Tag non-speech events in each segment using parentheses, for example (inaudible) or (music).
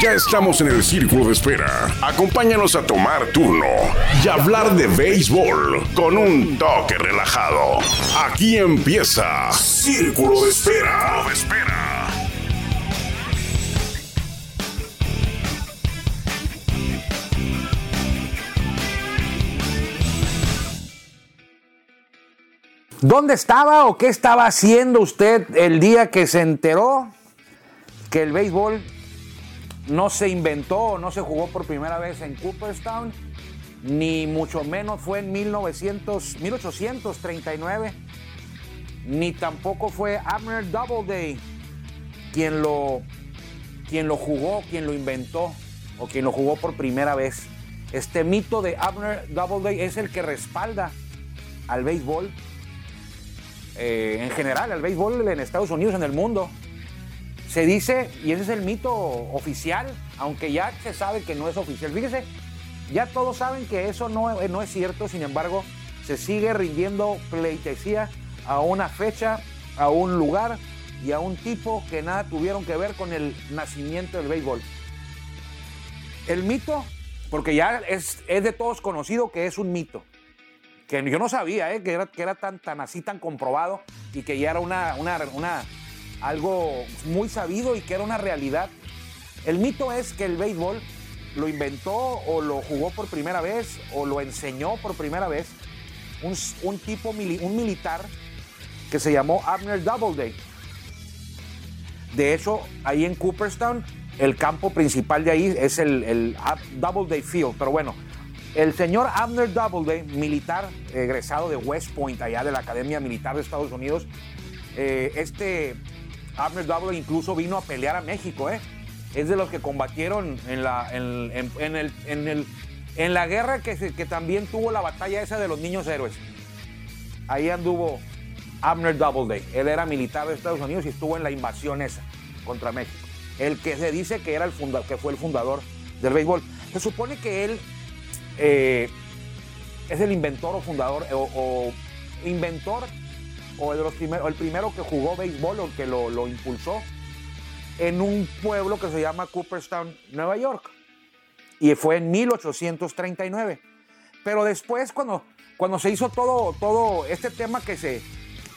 Ya estamos en el círculo de espera. Acompáñanos a tomar turno y hablar de béisbol con un toque relajado. Aquí empieza Círculo de Espera. de espera. ¿Dónde estaba o qué estaba haciendo usted el día que se enteró que el béisbol no se inventó no se jugó por primera vez en Cooperstown? Ni mucho menos fue en 1900, 1839, ni tampoco fue Abner Doubleday quien lo, quien lo jugó, quien lo inventó o quien lo jugó por primera vez. Este mito de Abner Doubleday es el que respalda al béisbol eh, en general, al béisbol en Estados Unidos, en el mundo. Se dice, y ese es el mito oficial, aunque ya se sabe que no es oficial. Fíjese, ya todos saben que eso no, no es cierto, sin embargo, se sigue rindiendo pleitesía a una fecha, a un lugar y a un tipo que nada tuvieron que ver con el nacimiento del béisbol. El mito, porque ya es, es de todos conocido que es un mito que yo no sabía ¿eh? que, era, que era tan, tan así, tan comprobado y que ya era una, una, algo muy sabido y que era una realidad. El mito es que el béisbol lo inventó o lo jugó por primera vez o lo enseñó por primera vez un, un tipo, un militar que se llamó Abner Doubleday. De hecho, ahí en Cooperstown, el campo principal de ahí es el, Doubleday Field. Pero bueno, el señor Abner Doubleday, militar egresado de West Point, allá de la Academia Militar de Estados Unidos, eh, este Abner Doubleday incluso vino a pelear a México, ¿eh? Es de los que combatieron en la, en, el, en, el- en la guerra que, que también tuvo la batalla esa de los niños héroes. Ahí anduvo Abner Doubleday. Él era militar de Estados Unidos y estuvo en la invasión esa contra México. El que se dice que, era el funda- que fue el fundador del béisbol. Se supone que él eh, es el inventor o fundador o inventor o el primero que jugó béisbol o que lo, impulsó en un pueblo que se llama Cooperstown, Nueva York. Y fue en 1839. Pero después, cuando, cuando se hizo todo, todo este tema que se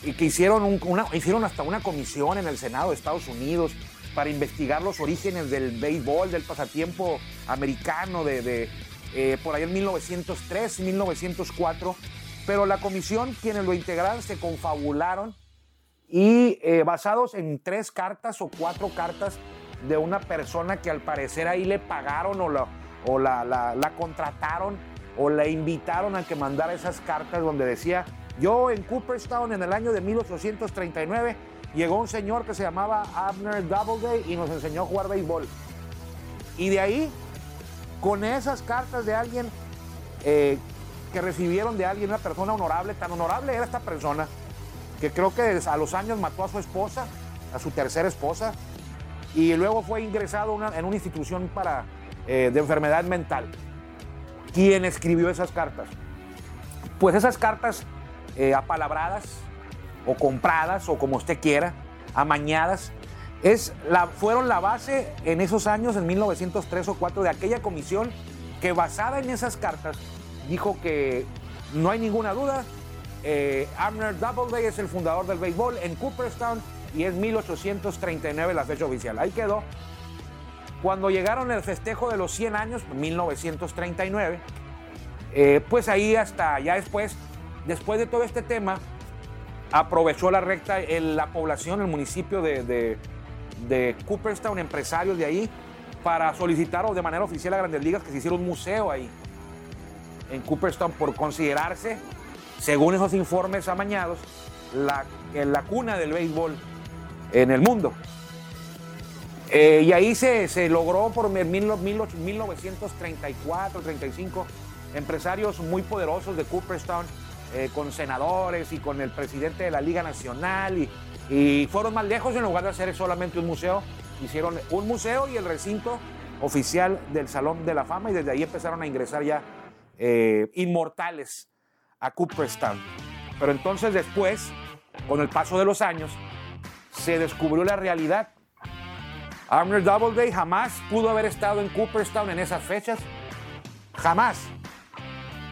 y que hicieron, un- una, hicieron hasta una comisión en el Senado de Estados Unidos para investigar los orígenes del béisbol, del pasatiempo americano, de, de, eh, por ahí en 1903, 1904. Pero la comisión, quienes lo integraron, se confabularon y eh, basados en tres cartas o cuatro cartas de una persona que al parecer ahí le pagaron o la, o la, la- contrataron o la invitaron a que mandara esas cartas donde decía, yo en Cooperstown en el año de 1839 llegó un señor que se llamaba Abner Doubleday y nos enseñó a jugar béisbol. Y de ahí, con esas cartas de alguien eh, que recibieron de alguien, una persona honorable, tan honorable era esta persona, que creo que a los años mató a su esposa, a su tercera esposa, y luego fue ingresado una- en una institución para, eh, de enfermedad mental. ¿Quién escribió esas cartas? Pues esas cartas eh, apalabradas o compradas o como usted quiera, amañadas, es fueron la base en esos años, en 1903 o 4, de aquella comisión que basada en esas cartas dijo que no hay ninguna duda, eh, Abner Doubleday es el fundador del béisbol en Cooperstown y es 1839 la fecha oficial. Ahí quedó. Cuando llegaron el festejo de los 100 años, 1939, eh, pues ahí hasta ya después, después de todo este tema, aprovechó la recta el- la población, el municipio de, de- Cooperstown, empresarios de ahí, para solicitar de manera oficial a Grandes Ligas que se hiciera un museo ahí, en Cooperstown, por considerarse, según esos informes amañados, la, la cuna del béisbol en el mundo. Eh, y ahí se, se logró por mil- mil- mil- 1934, 35, empresarios muy poderosos de Cooperstown, eh, con senadores y con el presidente de la Liga Nacional y Y fueron más lejos en lugar de hacer solamente un museo, hicieron un museo y el recinto oficial del Salón de la Fama y desde ahí empezaron a ingresar ya eh, inmortales a Cooperstown. Pero entonces después, con el paso de los años, se descubrió la realidad. Abner Doubleday jamás pudo haber estado en Cooperstown en esas fechas. Jamás.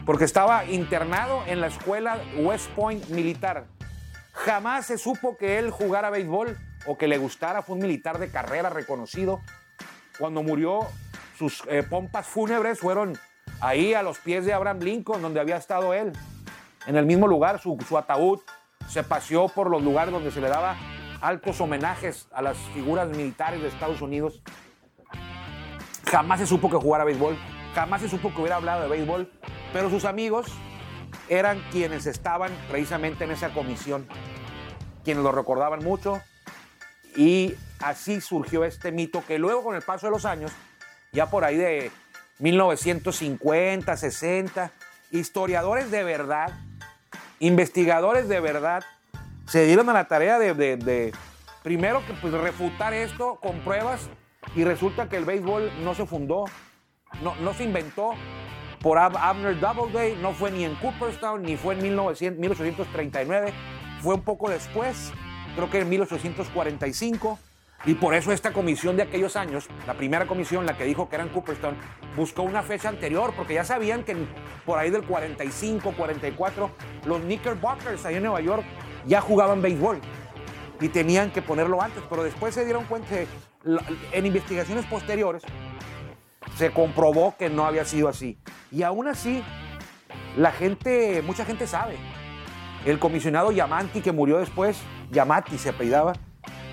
Porque estaba internado en la escuela West Point militar. Jamás se supo que él jugara béisbol o que le gustara. Fue un militar de carrera reconocido. Cuando murió, sus eh, pompas fúnebres fueron ahí a los pies de Abraham Lincoln, donde había estado él. En el mismo lugar, su, ataúd se paseó por los lugares donde se le daba altos homenajes a las figuras militares de Estados Unidos. Jamás se supo que jugara béisbol, jamás se supo que hubiera hablado de béisbol, pero sus amigos eran quienes estaban precisamente en esa comisión, quienes lo recordaban mucho y así surgió este mito que luego con el paso de los años, ya por ahí de 1950, 60, historiadores de verdad, investigadores de verdad, se dieron a la tarea de, primero que pues refutar esto con pruebas y resulta que el béisbol no se fundó, no, no se inventó por Abner Doubleday, no fue ni en Cooperstown, ni fue en 1900, 1839, fue un poco después, creo que en 1845. Y por eso esta comisión de aquellos años, la primera comisión, la que dijo que era en Cooperstown, buscó una fecha anterior, porque ya sabían que por ahí del 45, 44, los Knickerbockers ahí en Nueva York ya jugaban béisbol y tenían que ponerlo antes, pero después se dieron cuenta, en investigaciones posteriores, se comprobó que no había sido así. Y aún así, la gente, mucha gente sabe. El comisionado Yamati, que murió después, Yamati se apellidaba,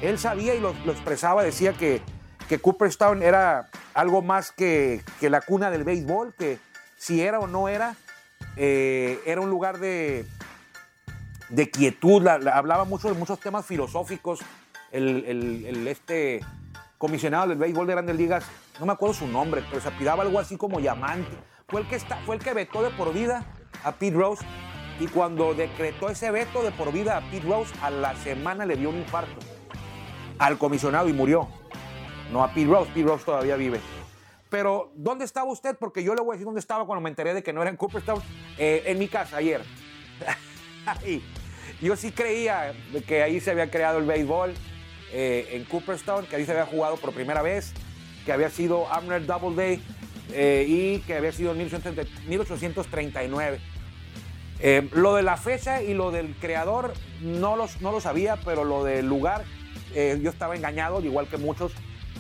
él sabía y lo, expresaba, decía que, que, Cooperstown era algo más que, que, la cuna del béisbol, que si era o no era, eh, era un lugar de, de quietud, hablaba mucho de muchos temas filosóficos, el, este comisionado del béisbol de Grandes Ligas, no me acuerdo su nombre, pero se apidaba algo así como Yamante. Fue el que, está, fue el que vetó de por vida a Pete Rose y cuando decretó ese veto de por vida a Pete Rose, a la semana le dio un infarto al comisionado y murió. No a Pete Rose, Pete Rose todavía vive. Pero, ¿dónde estaba usted? Porque yo le voy a decir dónde estaba cuando me enteré de que no era en Cooperstown. Eh, en mi casa ayer. (laughs) yo sí creía que ahí se había creado el béisbol eh, en Cooperstown, que ahí se había jugado por primera vez, que había sido Abner Doubleday eh, y que había sido en 1839. lo de la fecha y lo del creador no, los, no lo sabía, pero lo del lugar eh, yo estaba engañado, igual que muchos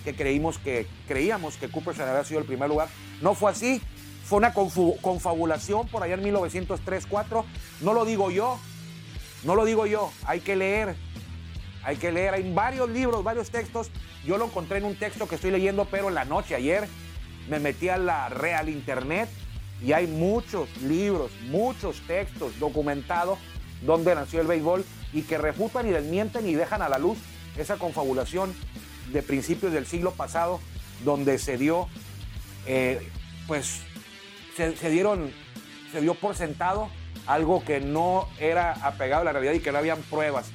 que creímos que creíamos que Cooperstown había sido el primer lugar. No fue así. Fue una confabulación por allá en 1903-4. No lo digo yo. No lo digo yo. Hay que leer. Hay que leer. Hay varios libros, varios textos. Yo lo encontré en un texto que estoy leyendo, pero en la noche ayer me metí a la Real Internet y hay muchos libros, muchos textos documentados donde nació el béisbol y que refutan y desmienten y dejan a la luz esa confabulación de principios del siglo pasado, donde se dio, eh, pues, se, dieron, se dio por sentado algo que no era apegado a la realidad y que no habían pruebas.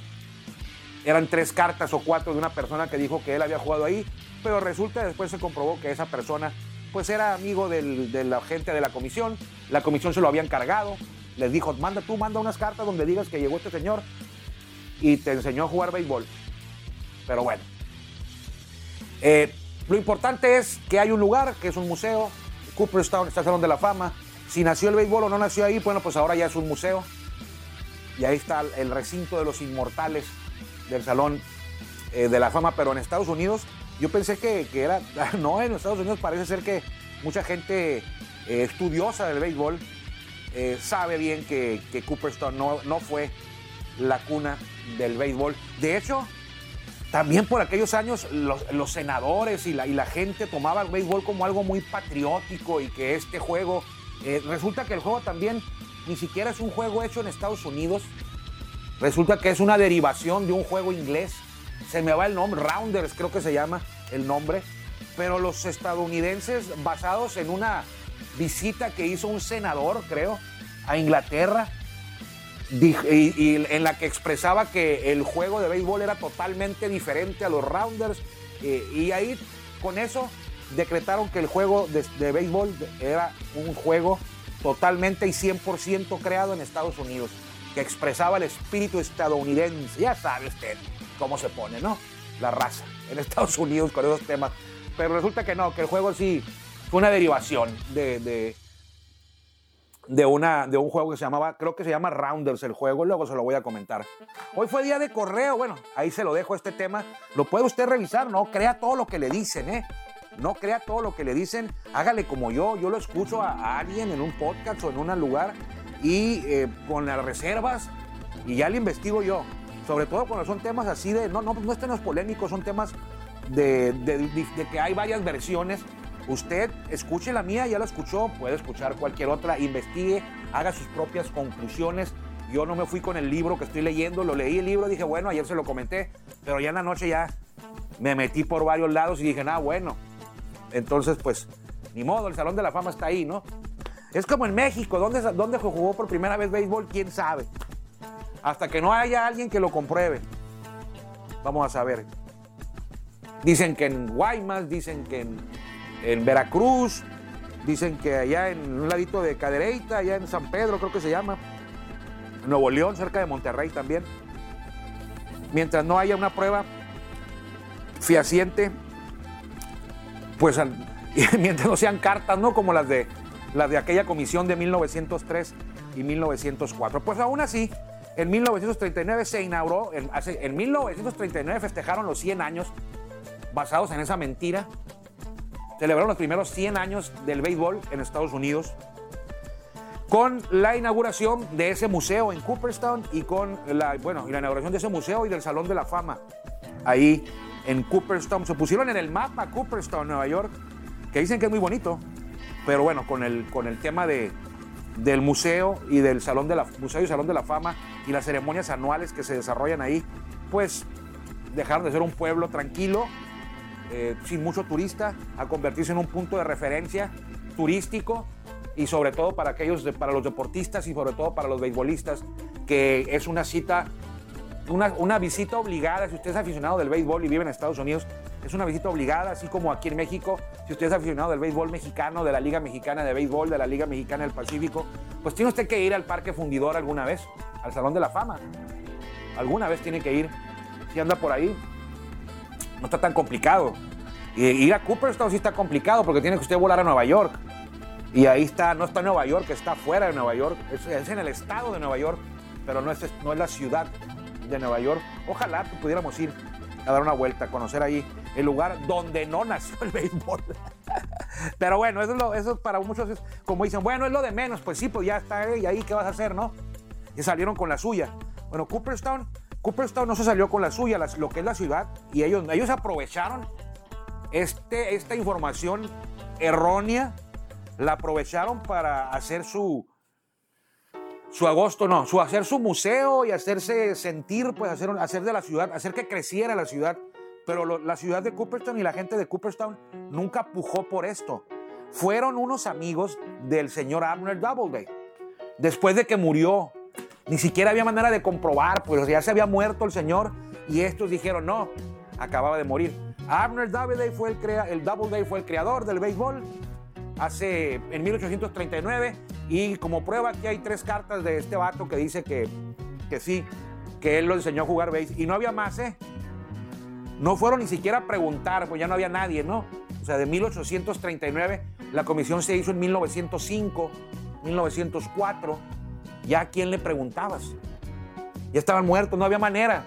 Eran tres cartas o cuatro de una persona que dijo que él había jugado ahí, pero resulta después se comprobó que esa persona pues era amigo de la gente de la comisión, la comisión se lo había encargado, les dijo, manda tú, manda unas cartas donde digas que llegó este señor y te enseñó a jugar béisbol. Pero bueno. Eh, lo importante es que hay un lugar, que es un museo. Cooperstown está el Salón de la Fama. Si nació el béisbol o no nació ahí, bueno, pues ahora ya es un museo. Y ahí está el recinto de los inmortales del Salón eh, de la Fama. Pero en Estados Unidos, yo pensé que, era. (laughs) No, en Estados Unidos parece ser que mucha gente eh, estudiosa del béisbol sabe bien que, Cooperstown no, no fue la cuna del béisbol. De hecho, también por aquellos años los, senadores y la, gente tomaban el béisbol como algo muy patriótico y que este juego, eh, resulta que el juego también ni siquiera es un juego hecho en Estados Unidos, resulta que es una derivación de un juego inglés, se me va el nombre, Rounders creo que se llama el nombre, pero los estadounidenses basados en una visita que hizo un senador, creo, a Inglaterra, y, y en la que expresaba que el juego de béisbol era totalmente diferente a los Rounders. eh, y ahí, con eso, decretaron que el juego de, de béisbol era un juego totalmente y 100% creado en Estados Unidos, que expresaba el espíritu estadounidense. Ya sabe usted cómo se pone, ¿no? La raza en Estados Unidos con esos temas. Pero resulta que no, que el juego sí fue una derivación de, de, de, una, de un juego que se llamaba, creo que se llama Rounders el juego, luego se lo voy a comentar. Hoy fue día de correo, bueno, ahí se lo dejo este tema. Lo puede usted revisar, no crea todo lo que le dicen, ¿eh? No crea todo lo que le dicen, hágale como yo, yo lo escucho a, alguien en un podcast o en un lugar y eh, con las reservas y ya le investigo yo. Sobre todo cuando son temas así de, no, no, no estén los polémicos, son temas de, de- de- de que hay varias versiones. Usted escuche la mía, ya la escuchó, puede escuchar cualquier otra, investigue, haga sus propias conclusiones. Yo no me fui con el libro que estoy leyendo, lo leí el libro, dije, bueno, ayer se lo comenté, pero ya en la noche ya me metí por varios lados y dije, ah, bueno, entonces pues, ni modo, el Salón de la Fama está ahí, ¿no? Es como en México, ¿dónde, dónde jugó por primera vez béisbol? ¿Quién sabe? Hasta que no haya alguien que lo compruebe. Vamos a saber. Dicen que en Guaymas, dicen que en, en Veracruz, dicen que allá en un ladito de Cadereyta, allá en San Pedro, creo que se llama. Nuevo León, cerca de Monterrey también. Mientras no haya una prueba fehaciente, pues (laughs) mientras no sean cartas, ¿no? Como las de, las de aquella comisión de 1903 y 1904. Pues aún así, en 1939 se inauguró, en, en 1939 festejaron los 100 años basados en esa mentira. Celebraron los primeros 100 años del béisbol en Estados Unidos con la inauguración de ese museo en Cooperstown y con la, bueno, y la inauguración de ese museo y del Salón de la Fama ahí en Cooperstown. Se pusieron en el mapa Cooperstown, Nueva York, que dicen que es muy bonito, pero bueno, con el, con el tema de, del museo y del Salón de la, museo y Salón de la Fama y las ceremonias anuales que se desarrollan ahí, pues dejaron de ser un pueblo tranquilo, eh, sin mucho turista, a convertirse en un punto de referencia turístico y sobre todo para aquellos, para los deportistas y sobre todo para los beisbolistas, que es una cita, una, una visita obligada, si usted es aficionado del béisbol y vive en Estados Unidos, es una visita obligada, así como aquí en México, si usted es aficionado del béisbol mexicano, de la Liga Mexicana de Béisbol, de la Liga Mexicana del Pacífico, pues tiene usted que ir al Parque Fundidor alguna vez, al Salón de la Fama. Alguna vez tiene que ir, si anda por ahí, no está tan complicado. Y ir a Cooperstown sí está complicado porque tiene que usted volar a Nueva York. Y ahí está, no está Nueva York, está fuera de Nueva York, es, en el estado de Nueva York, pero no es, no es la ciudad de Nueva York. Ojalá pudiéramos ir a dar una vuelta, a conocer ahí el lugar donde no nació el béisbol. (laughs) pero bueno, eso es, lo, eso para muchos como dicen, bueno, es lo de menos, pues sí, pues ya está, ¿eh? y ahí qué vas a hacer, ¿no? Y salieron con la suya. Bueno, Cooperstown, Cooperstown no se salió con la suya, las- lo que es la ciudad, y ellos, ellos aprovecharon este, esta información errónea la aprovecharon para hacer su su agosto, no, su hacer su museo y hacerse sentir, pues hacer, hacer de la ciudad, hacer que creciera la ciudad. Pero la ciudad de Cooperstown y la gente de Cooperstown nunca pujó por esto. Fueron unos amigos del señor Abner Doubleday. Después de que murió, ni siquiera había manera de comprobar, pues ya se había muerto el señor y estos dijeron, no, acababa de morir. Abner Doubleday fue el, fue el creador del béisbol hace en 1839 y como prueba aquí hay tres cartas de este vato que dice que, que sí, que él lo enseñó a jugar béis y no había más, ¿eh? No fueron ni siquiera a preguntar, pues ya no había nadie, ¿no? O sea, de 1839, la comisión se hizo en 1905, 1904, ya a quién le preguntabas. Ya estaban muertos, no había manera.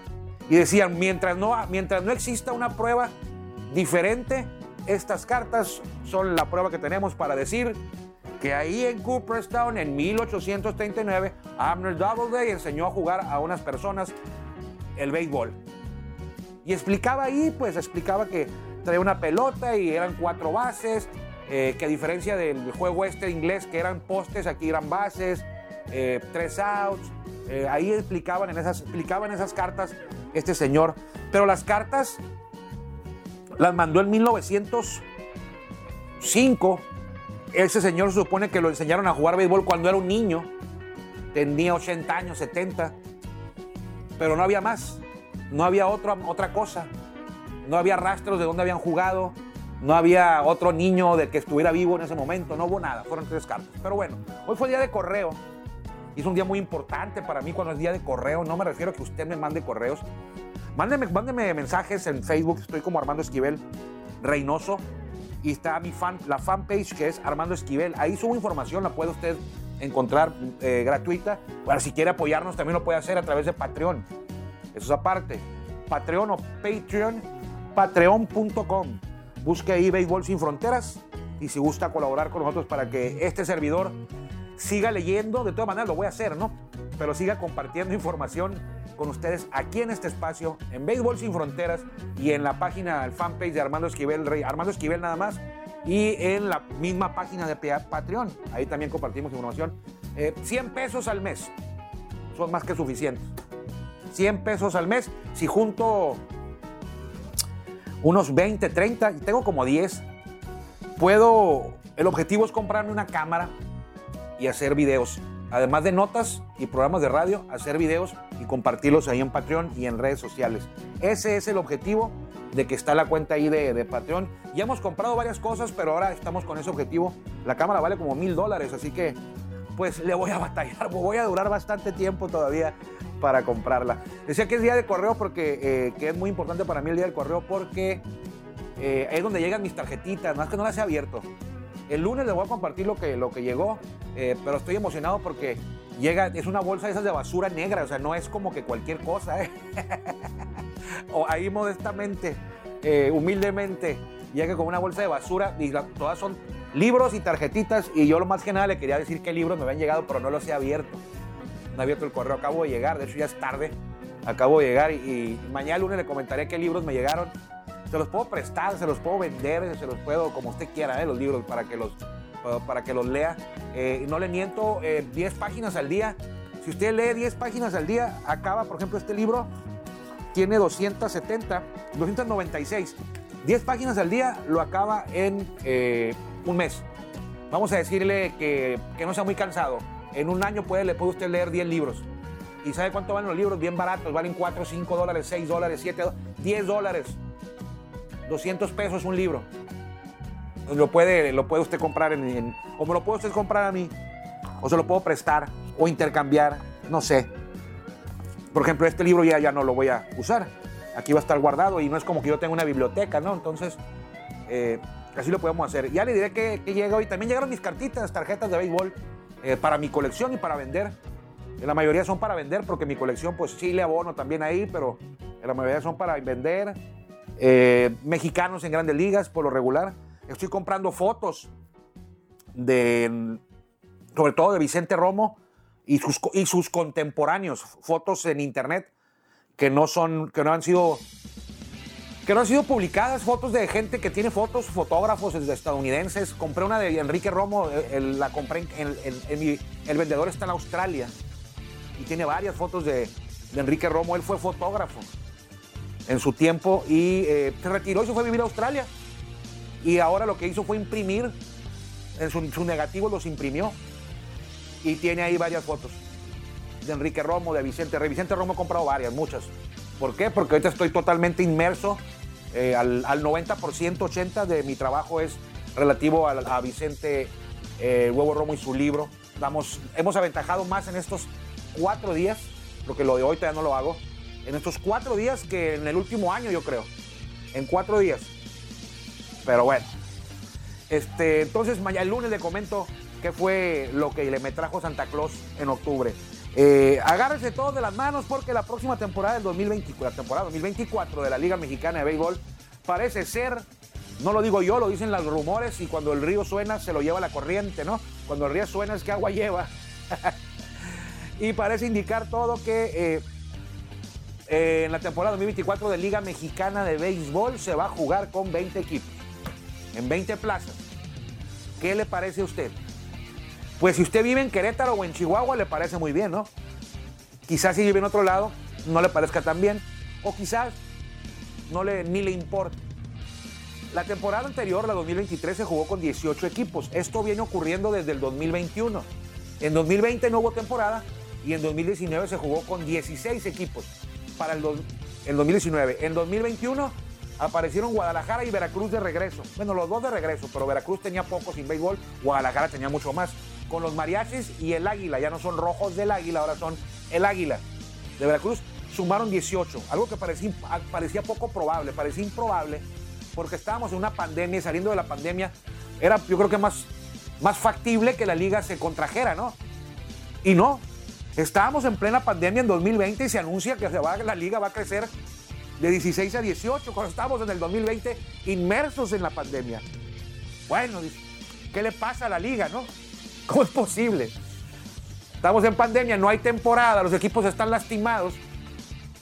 Y decían, mientras no, mientras no exista una prueba diferente, estas cartas son la prueba que tenemos para decir que ahí en Cooperstown, en 1839, Abner Doubleday enseñó a jugar a unas personas el béisbol. Y explicaba ahí, pues explicaba que traía una pelota y eran cuatro bases, eh, que a diferencia del juego este inglés, que eran postes, aquí eran bases, eh, tres outs. Eh, ahí explicaban en, esas, explicaban esas cartas este señor. Pero las cartas las mandó en 1905. Ese señor se supone que lo enseñaron a jugar béisbol cuando era un niño. tenía 80 años, 70, pero no había más, no había otra, otra cosa, no había rastros de dónde habían jugado, no había otro niño de que estuviera vivo en ese momento, no hubo nada, fueron tres cartas. Pero bueno, hoy fue día de correo. Es un día muy importante para mí cuando es día de correo. No me refiero a que usted me mande correos. Mándeme, mándeme mensajes en Facebook, estoy como Armando Esquivel Reynoso. Y está mi fan, la fanpage que es Armando Esquivel. Ahí subo información, la puede usted encontrar eh, gratuita. Bueno, si quiere apoyarnos también lo puede hacer a través de Patreon. Eso es aparte. Patreon o Patreon, patreon.com Busque ahí Béisbol Sin Fronteras y si gusta colaborar con nosotros para que este servidor siga leyendo, de todas maneras lo voy a hacer, ¿no? Pero siga compartiendo (laughs) información con ustedes aquí en este espacio, en Béisbol Sin Fronteras y en la página, el fanpage de Armando Esquivel, Rey, Armando Esquivel nada más, y en la misma página de Patreon. Ahí también compartimos información. 100 eh, pesos al mes son más que suficientes. 100 pesos al mes. Si junto unos 20, 30, tengo como 10. Puedo, el objetivo es comprarme una cámara y hacer videos. Además de notas y programas de radio, hacer videos y compartirlos ahí en Patreon y en redes sociales. Ese es el objetivo de que está la cuenta ahí de, de Patreon. Ya hemos comprado varias cosas, pero ahora estamos con ese objetivo. La cámara vale como mil dólares, así que pues le voy a (laughs) batallar, voy a durar bastante tiempo todavía para comprarla. Decía que es día de correo porque eh, que es muy importante para mí el día del correo porque eh, es donde llegan mis tarjetitas, más que no las he abierto. El lunes les voy a compartir lo que, lo que llegó, eh, pero estoy emocionado porque llega, es una bolsa de esas de basura negra, o sea, no es como que cualquier cosa, ¿eh? (laughs) o ahí modestamente, humildemente, llega con una bolsa de basura y todas son libros y tarjetitas y yo lo más que nada le quería decir qué libros me habían llegado, pero no los he abierto no he abierto el correo, acabo de llegar, de hecho ya es tarde, acabo de llegar y, mañana lunes le comentaré qué libros me llegaron. Se los puedo prestar, se los puedo vender, se los puedo, como usted quiera, ¿eh? los libros para que los, para que los lea. Eh, no le miento, 10 eh, páginas al día. Si usted lee 10 páginas al día, acaba, por ejemplo, este libro tiene 270, 296. 10 páginas al día lo acaba en un mes. Vamos a decirle que, que no sea muy cansado en un año puede, le puede usted leer 10 libros. ¿Y sabe cuánto valen los libros? Bien baratos, valen 4, 5 dólares, 6 dólares, 7 dólares, 10 dólares. 200 pesos un libro. Lo puede, lo puede usted comprar en, o me lo puede usted comprar a mí, o se lo puedo prestar, o intercambiar, no sé. Por ejemplo, este libro ya, ya no lo voy a usar. Aquí va a estar guardado y no es como que yo tenga una biblioteca, ¿no? Entonces, eh, así lo podemos hacer. Ya le diré que, que llega hoy. También llegaron mis cartitas, tarjetas de béisbol eh, para mi colección y para vender. La mayoría son para vender porque mi colección pues sí le abono también ahí, pero la mayoría son para vender. Eh, mexicanos en grandes ligas por lo regular. Estoy comprando fotos de, sobre todo de Vicente Romo y sus, y sus contemporáneos, fotos en internet que no son, que no han sido que no han sido publicadas fotos de gente que tiene fotos, fotógrafos estadounidenses. Compré una de Enrique Romo, eh, la compré en, el vendedor está en Australia y tiene varias fotos de, Enrique Romo. Él fue fotógrafo en su tiempo y eh, se retiró y se fue a vivir a Australia. Y ahora lo que hizo fue imprimir, en su negativos los imprimió y tiene ahí varias fotos de Enrique Romo, de Vicente. Vicente Romo ha comprado varias, muchas. ¿Por qué? Porque ahorita estoy totalmente inmerso eh, al, 90%, 80% de mi trabajo es relativo a, Vicente eh, Huevo Romo y su libro. Hemos aventajado más en estos cuatro días, porque lo de hoy todavía no lo hago, en estos cuatro días que en el último año, yo creo. En cuatro días. Pero bueno. Este, entonces, mañana el lunes le comento qué fue lo que le me trajo Santa Claus en octubre. Eh, agárrense todos de las manos porque la próxima temporada del 2024, la temporada 2024 de la Liga Mexicana de Béisbol parece ser, no lo digo yo, lo dicen los rumores y cuando el río suena se lo lleva la corriente, ¿no? Cuando el río suena es que agua lleva. (laughs) y parece indicar todo que eh, eh, en la temporada 2024 de Liga Mexicana de Béisbol se va a jugar con 20 equipos, en 20 plazas. ¿Qué le parece a usted? Pues si usted vive en Querétaro o en Chihuahua, le parece muy bien, ¿no? Quizás si vive en otro lado, no le parezca tan bien. O quizás no le, ni le importe. La temporada anterior, la 2023, se jugó con 18 equipos. Esto viene ocurriendo desde el 2021. En 2020 no hubo temporada y en 2019 se jugó con 16 equipos para el, el 2019. En 2021 aparecieron Guadalajara y Veracruz de regreso. Bueno, los dos de regreso, pero Veracruz tenía poco sin béisbol, Guadalajara tenía mucho más. Con los mariachis y el águila, ya no son rojos del águila, ahora son el águila de Veracruz, sumaron 18, algo que parecía, parecía poco probable, parecía improbable, porque estábamos en una pandemia y saliendo de la pandemia era yo creo que más, más factible que la liga se contrajera, ¿no? Y no, estábamos en plena pandemia en 2020 y se anuncia que la liga va a crecer de 16 a 18, cuando estábamos en el 2020 inmersos en la pandemia. Bueno, ¿qué le pasa a la liga, no? (laughs) ¿Cómo es posible? Estamos en pandemia, no hay temporada, los equipos están lastimados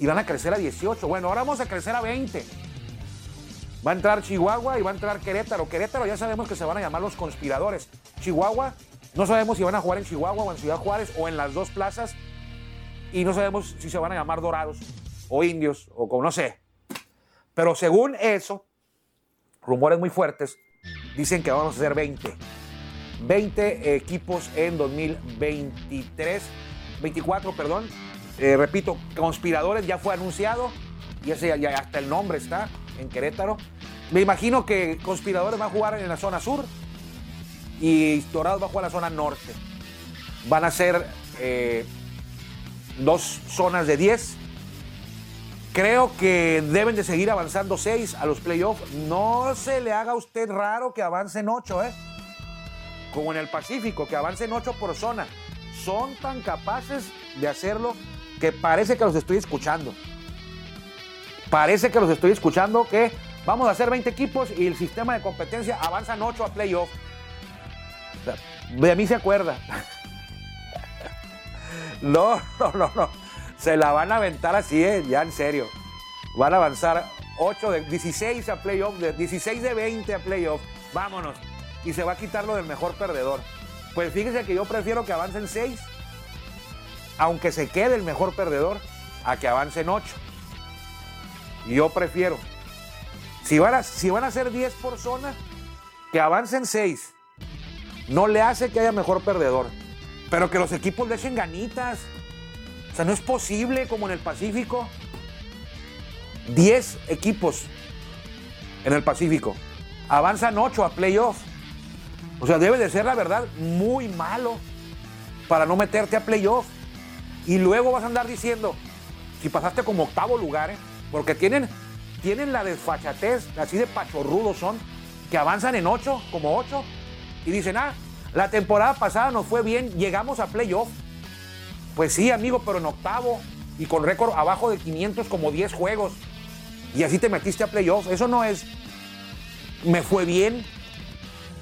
y van a crecer a 18. Bueno, ahora vamos a crecer a 20. Va a entrar Chihuahua y va a entrar Querétaro. Querétaro ya sabemos que se van a llamar los conspiradores. Chihuahua, no sabemos si van a jugar en Chihuahua o en Ciudad Juárez o en las dos plazas. Y no sabemos si se van a llamar dorados o indios o como no sé. Pero según eso, rumores muy fuertes, dicen que vamos a ser 20. 20 equipos en 2023, 24, perdón. Eh, repito, conspiradores ya fue anunciado y ese ya hasta el nombre está en Querétaro. Me imagino que conspiradores va a jugar en la zona sur y Dorados va a jugar en la zona norte. Van a ser eh, dos zonas de 10. Creo que deben de seguir avanzando 6 a los playoffs. No se le haga a usted raro que avancen 8, ¿eh? como en el Pacífico, que avancen 8 por zona. Son tan capaces de hacerlo que parece que los estoy escuchando. Parece que los estoy escuchando que vamos a hacer 20 equipos y el sistema de competencia avanzan 8 a playoff. De mí se acuerda. (laughs) No, no, no, no. Se la van a aventar así, ¿eh? ya en serio. Van a avanzar 8 de 16 a playoff, de 16 de 20 a playoff. Vámonos y se va a quitar lo del mejor perdedor. Pues fíjense que yo prefiero que avancen 6, aunque se quede el mejor perdedor, a que avancen 8. Yo prefiero. Si van a, si van a ser 10 por zona, que avancen 6. No le hace que haya mejor perdedor. Pero que los equipos le echen ganitas. Sea, no es posible como en el Pacífico. 10 equipos en el Pacífico. Avanzan 8 a playoff. O sea, debe de ser la verdad muy malo para no meterte a playoff. Y luego vas a andar diciendo, si pasaste como octavo lugar, ¿eh? porque tienen, tienen la desfachatez, así de pachorrudos son, que avanzan en 8, como 8, y dicen, ah, la temporada pasada nos fue bien, llegamos a playoff. Pues sí, amigo, pero en octavo y con récord abajo de 500 como 10 juegos. Y así te metiste a playoff. Eso no es, me fue bien,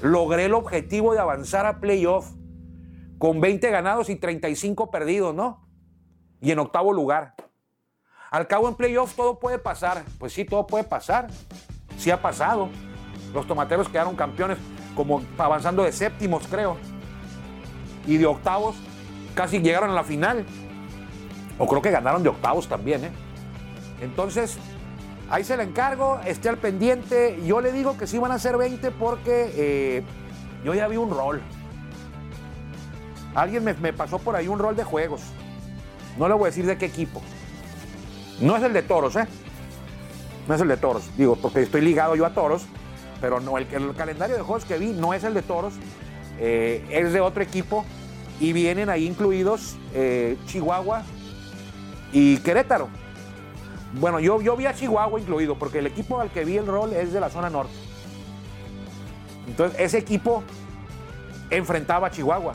logré el objetivo de avanzar a playoff con 20 ganados y 35 perdidos, ¿no? Y en octavo lugar. Al cabo en playoff todo puede pasar. Pues sí, todo puede pasar. Sí ha pasado. Los tomateros quedaron campeones como avanzando de séptimos, creo. Y de octavos casi llegaron a la final. O creo que ganaron de octavos también, ¿eh? Entonces, ahí se le encargo, esté al pendiente. Yo le digo que sí van a ser 20 porque eh, yo ya vi un rol. Alguien me, pasó por ahí un rol de juegos. No le voy a decir de qué equipo. No es el de toros, ¿eh? No es el de toros. Digo, porque estoy ligado yo a toros. Pero no, el, el calendario de juegos que vi no es el de toros. eh, es de otro equipo. Y vienen ahí incluidos eh, Chihuahua y Querétaro. Bueno, yo, yo vi a Chihuahua incluido, porque el equipo al que vi el rol es de la zona norte. Entonces, ese equipo enfrentaba a Chihuahua.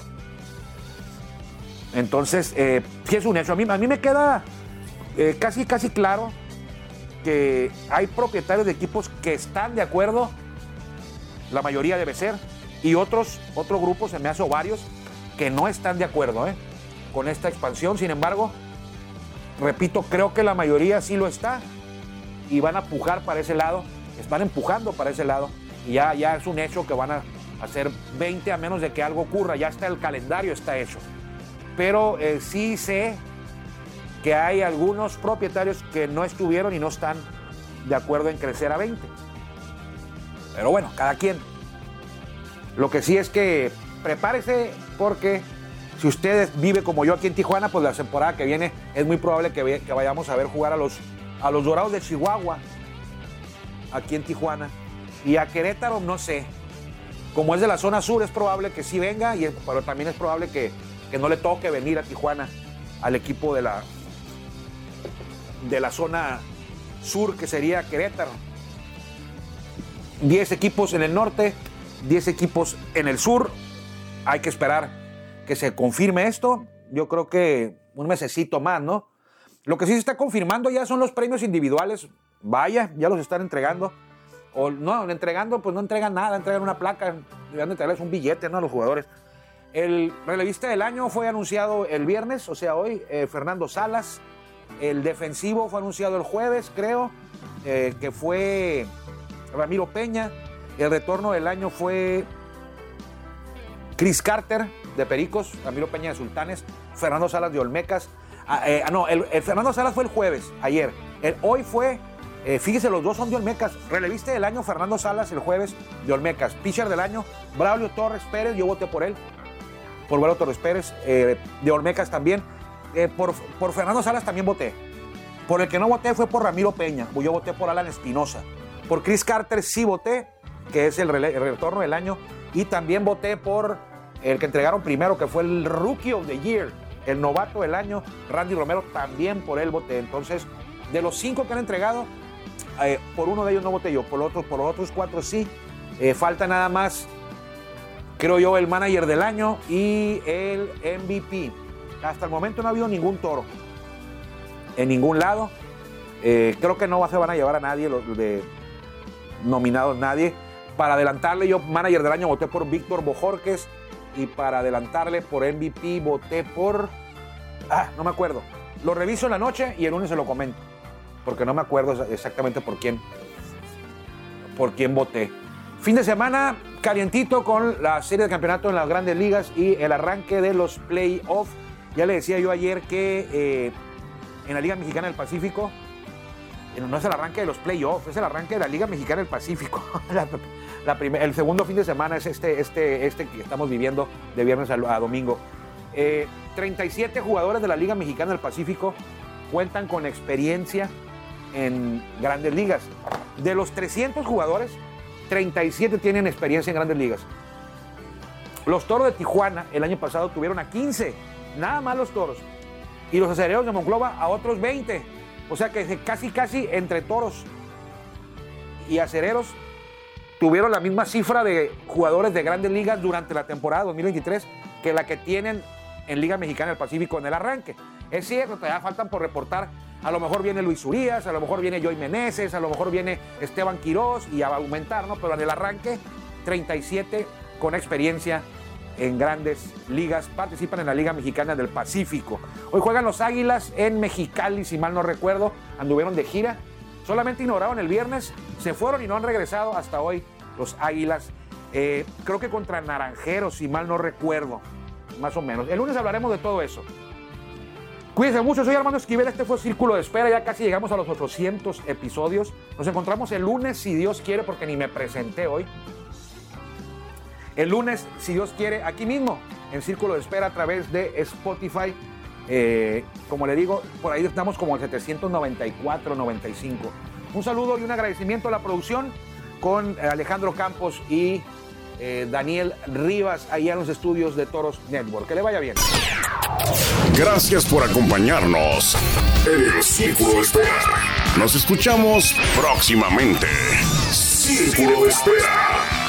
Entonces, eh, sí es un hecho. A mí, a mí me queda eh, casi, casi claro que hay propietarios de equipos que están de acuerdo, la mayoría debe ser, y otros, otro grupo, se me hace varios, que no están de acuerdo ¿eh? con esta expansión. Sin embargo, repito, creo que la mayoría sí lo está y van a pujar para ese lado, están empujando para ese lado y ya, ya es un hecho que van a hacer 20 a menos de que algo ocurra, ya está el calendario, está hecho. Pero eh, sí sé que hay algunos propietarios que no estuvieron y no están de acuerdo en crecer a 20. Pero bueno, cada quien. Lo que sí es que prepárese porque Si usted vive como yo aquí en Tijuana, pues la temporada que viene es muy probable que, que vayamos a ver jugar a los, a los Dorados de Chihuahua, aquí en Tijuana. Y a Querétaro, no sé. Como es de la zona sur, es probable que sí venga, y pero también es probable que, que no le toque venir a Tijuana al equipo de la, de la zona sur, que sería Querétaro. 10 equipos en el norte, 10 equipos en el sur. Hay que esperar que se confirme esto. Yo creo que un mesecito más, ¿no? Lo que sí se está confirmando ya son los premios individuales. Vaya, ya los están entregando. O no, entregando, pues no entregan nada, entregan una placa, deberían de entregarles un billete, ¿no? A los jugadores. El relevista del año fue anunciado el viernes, o sea, hoy, eh, Fernando Salas. El defensivo fue anunciado el jueves, creo, eh, que fue Ramiro Peña. El retorno del año fue Chris Carter de Pericos, Ramiro Peña de Sultanes, Fernando Salas de Olmecas. Ah, eh, ah, no, el, Fernando Salas fue el jueves, ayer. El, hoy fue, eh, fíjese, los dos son de Olmecas. Relevista del año, Fernando Salas el jueves de Olmecas. Pitcher del año, Braulio Torres Pérez, yo voté por él. Por Braulio Torres Pérez, eh, de Olmecas también. Por, Fernando Salas también voté. Por el que no voté fue por Ramiro Peña. Yo voté por Alan Espinosa. Por Chris Carter sí voté, que es el, el retorno del año. Y también voté por el que entregaron primero, que fue el Rookie of the Year, el novato del año, Randy Romero. También por él voté. Entonces, de los cinco que han entregado, eh, por uno de ellos no voté yo. Por, otros, por los otros cuatro sí. Eh, falta nada más, creo yo, el manager del año y el MVP. Hasta el momento no ha habido ningún toro en ningún lado. Eh, creo que no se van a llevar a nadie, los de nominados nadie. Para adelantarle, yo manager del año voté por Víctor Bojorques y para adelantarle por MVP voté por... Ah, no me acuerdo. Lo reviso en la noche y el lunes se lo comento, porque no me acuerdo exa- exactamente por quién, por quién voté. Fin de semana calientito con la serie de campeonato en las grandes ligas y el arranque de los playoffs. Ya le decía yo ayer que eh, en la Liga Mexicana del Pacífico, no es el arranque de los playoffs, es el arranque de la Liga Mexicana del Pacífico. (laughs) El segundo fin de semana es este, este, este que estamos viviendo de viernes a, a domingo. Eh, 37 jugadores de la Liga Mexicana del Pacífico cuentan con experiencia en grandes ligas. De los 300 jugadores, 37 tienen experiencia en grandes ligas. Los toros de Tijuana el año pasado tuvieron a 15, nada más los toros. Y los acereros de Monclova a otros 20. O sea que casi, casi entre toros y acereros tuvieron la misma cifra de jugadores de grandes ligas durante la temporada 2023 que la que tienen en Liga Mexicana del Pacífico en el arranque. Es cierto, todavía faltan por reportar. A lo mejor viene Luis Urias, a lo mejor viene Joy Meneses, a lo mejor viene Esteban Quirós y a aumentar, ¿no? Pero en el arranque, 37 con experiencia en grandes ligas participan en la Liga Mexicana del Pacífico. Hoy juegan los Águilas en Mexicali, si mal no recuerdo, anduvieron de gira. Solamente inauguraron el viernes, se fueron y no han regresado hasta hoy los Águilas. Eh, creo que contra Naranjeros, si mal no recuerdo, más o menos. El lunes hablaremos de todo eso. Cuídense mucho, soy Armando Esquivel, este fue Círculo de Espera, ya casi llegamos a los 800 episodios. Nos encontramos el lunes, si Dios quiere, porque ni me presenté hoy. El lunes, si Dios quiere, aquí mismo, en Círculo de Espera a través de Spotify. Eh, como le digo, por ahí estamos como en 794, 95. Un saludo y un agradecimiento a la producción con Alejandro Campos y eh, Daniel Rivas, ahí en los estudios de Toros Network. Que le vaya bien. Gracias por acompañarnos en el Círculo de Espera. Nos escuchamos próximamente. Círculo de Espera.